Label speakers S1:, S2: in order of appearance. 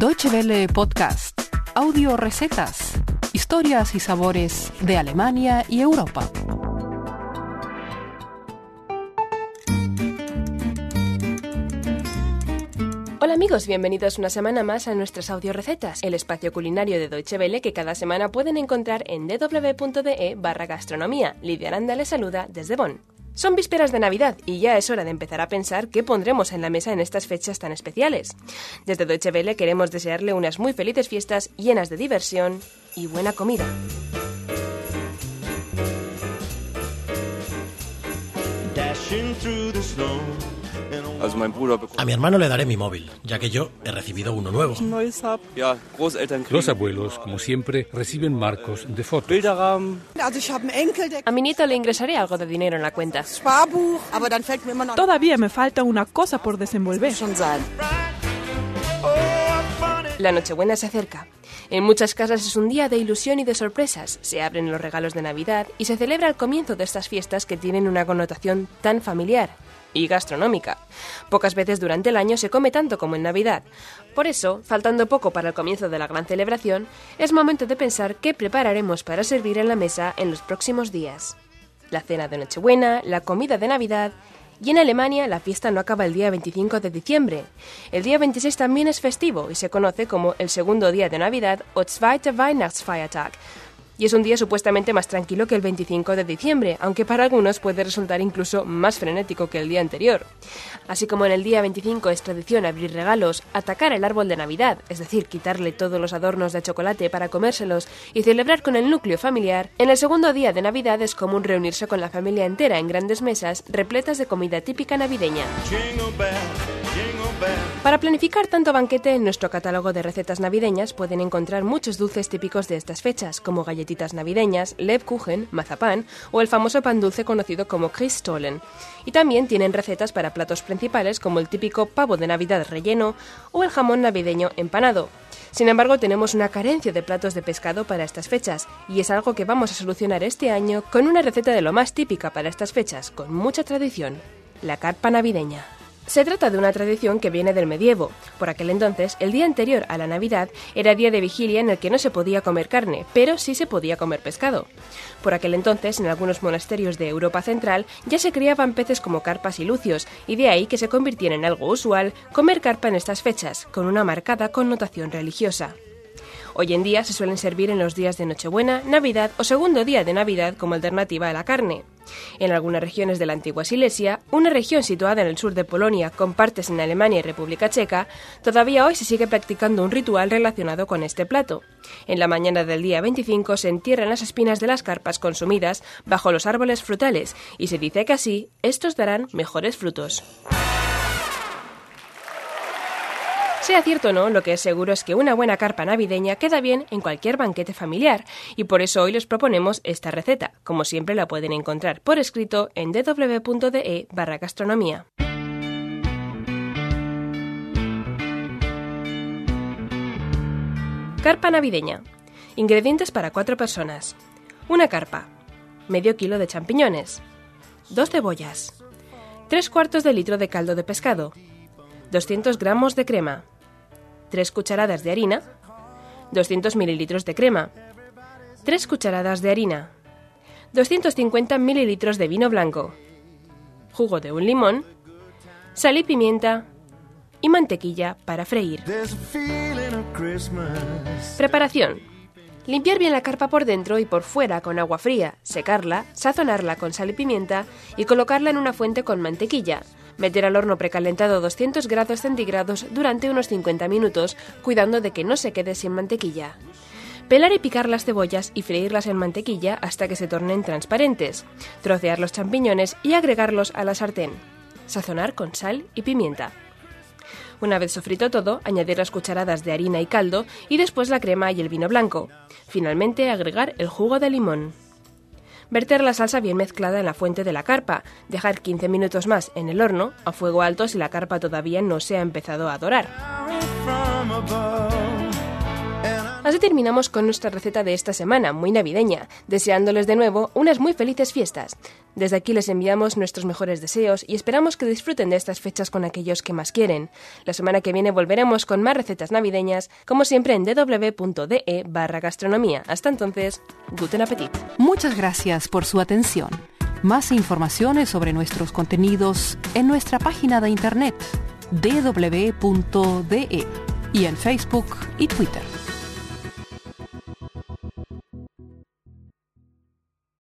S1: Deutsche Welle Podcast, audio recetas, historias y sabores de Alemania y Europa.
S2: Hola amigos, bienvenidos una semana más a nuestras audio recetas, el espacio culinario de Deutsche Welle que cada semana pueden encontrar en www.de barra gastronomía. Lidia Aranda les saluda desde Bonn. Son vísperas de Navidad y ya es hora de empezar a pensar qué pondremos en la mesa en estas fechas tan especiales. Desde Deutsche Welle queremos desearle unas muy felices fiestas llenas de diversión y buena comida.
S3: A mi hermano le daré mi móvil, ya que yo he recibido uno nuevo.
S4: Los abuelos, como siempre, reciben marcos de fotos.
S2: A mi nieto le ingresaré algo de dinero en la cuenta.
S5: Todavía me falta una cosa por desenvolver.
S2: La Nochebuena se acerca. En muchas casas es un día de ilusión y de sorpresas. Se abren los regalos de Navidad y se celebra el comienzo de estas fiestas que tienen una connotación tan familiar y gastronómica. Pocas veces durante el año se come tanto como en Navidad. Por eso, faltando poco para el comienzo de la gran celebración, es momento de pensar qué prepararemos para servir en la mesa en los próximos días. La cena de Nochebuena, la comida de Navidad y en Alemania la fiesta no acaba el día 25 de diciembre. El día 26 también es festivo y se conoce como el segundo día de Navidad o Zweiter Weihnachtsfeiertag. Y es un día supuestamente más tranquilo que el 25 de diciembre, aunque para algunos puede resultar incluso más frenético que el día anterior. Así como en el día 25 es tradición abrir regalos, atacar el árbol de Navidad, es decir, quitarle todos los adornos de chocolate para comérselos y celebrar con el núcleo familiar, en el segundo día de Navidad es común reunirse con la familia entera en grandes mesas repletas de comida típica navideña. Para planificar tanto banquete, en nuestro catálogo de recetas navideñas pueden encontrar muchos dulces típicos de estas fechas, como galletitas navideñas, Lebkuchen, mazapán o el famoso pan dulce conocido como Christstollen. Y también tienen recetas para platos principales como el típico pavo de Navidad relleno o el jamón navideño empanado. Sin embargo, tenemos una carencia de platos de pescado para estas fechas, y es algo que vamos a solucionar este año con una receta de lo más típica para estas fechas, con mucha tradición, la carpa navideña. Se trata de una tradición que viene del medievo. Por aquel entonces, el día anterior a la Navidad era día de vigilia en el que no se podía comer carne, pero sí se podía comer pescado. Por aquel entonces, en algunos monasterios de Europa Central ya se criaban peces como carpas y lucios, y de ahí que se convirtiera en algo usual comer carpa en estas fechas, con una marcada connotación religiosa. Hoy en día se suelen servir en los días de Nochebuena, Navidad o segundo día de Navidad como alternativa a la carne. En algunas regiones de la antigua Silesia, una región situada en el sur de Polonia con partes en Alemania y República Checa, todavía hoy se sigue practicando un ritual relacionado con este plato. En la mañana del día 25 se entierran las espinas de las carpas consumidas bajo los árboles frutales y se dice que así estos darán mejores frutos. Sea cierto o no, lo que es seguro es que una buena carpa navideña queda bien en cualquier banquete familiar, y por eso hoy les proponemos esta receta. Como siempre la pueden encontrar por escrito en www.de barra gastronomía. Carpa navideña. Ingredientes para cuatro personas. Una carpa. Medio kilo de champiñones. Dos cebollas. Tres cuartos de litro de caldo de pescado. 200 gramos de crema, 3 cucharadas de harina, 200 mililitros de crema, 3 cucharadas de harina, 250 mililitros de vino blanco, jugo de un limón, sal y pimienta y mantequilla para freír. Preparación. Limpiar bien la carpa por dentro y por fuera con agua fría, secarla, sazonarla con sal y pimienta y colocarla en una fuente con mantequilla. Meter al horno precalentado a 200 grados centígrados durante unos 50 minutos, cuidando de que no se quede sin mantequilla. Pelar y picar las cebollas y freírlas en mantequilla hasta que se tornen transparentes. Trocear los champiñones y agregarlos a la sartén. Sazonar con sal y pimienta. Una vez sofrito todo, añadir las cucharadas de harina y caldo y después la crema y el vino blanco. Finalmente agregar el jugo de limón. Verter la salsa bien mezclada en la fuente de la carpa, dejar 15 minutos más en el horno, a fuego alto si la carpa todavía no se ha empezado a dorar. Así terminamos con nuestra receta de esta semana, muy navideña, deseándoles de nuevo unas muy felices fiestas. Desde aquí les enviamos nuestros mejores deseos y esperamos que disfruten de estas fechas con aquellos que más quieren. La semana que viene volveremos con más recetas navideñas, como siempre en www.de barra gastronomía. Hasta entonces, guten appetit.
S1: Muchas gracias por su atención. Más informaciones sobre nuestros contenidos en nuestra página de internet www.de y en Facebook y Twitter.